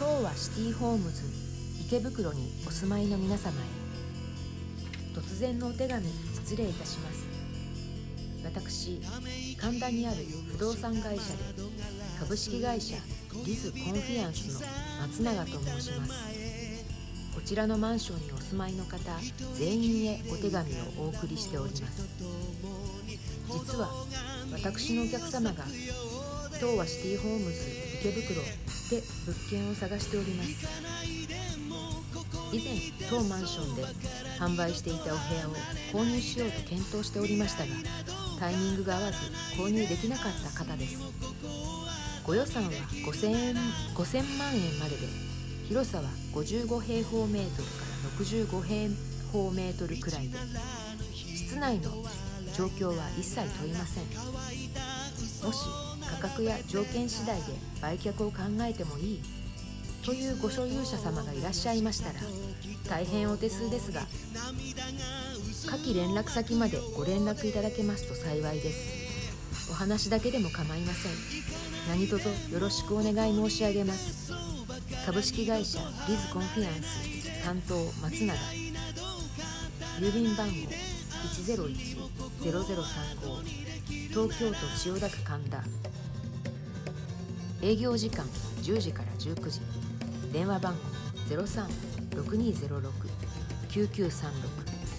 東和シティホームズ池袋にお住まいの皆様へ。突然のお手紙失礼いたします。私神田にある不動産会社で株式会社リズコンフィアンスの松永と申します。こちらのマンションにお住まいの方全員へお手紙をお送りしております。実は私のお客様が東和シティホームズ池袋で物件を探しております。以前当マンションで販売していたお部屋を購入しようと検討しておりましたがタイミングが合わず購入できなかった方です。ご予算は 5000, 5000万円までで広さは55平方メートルから65平方メートルくらいで室内の状況は一切問いません。もし格や条件次第で売却を考えてもいいというご所有者様がいらっしゃいましたら大変お手数ですが下記連絡先までご連絡いただけますと幸いです。お話だけでも構いません。何卒よろしくお願い申し上げます。株式会社リズコンフィアンス担当松永。郵便番号101-0035東京都千代田区神田。営業時間10時から19時。電話番号03-6206-9936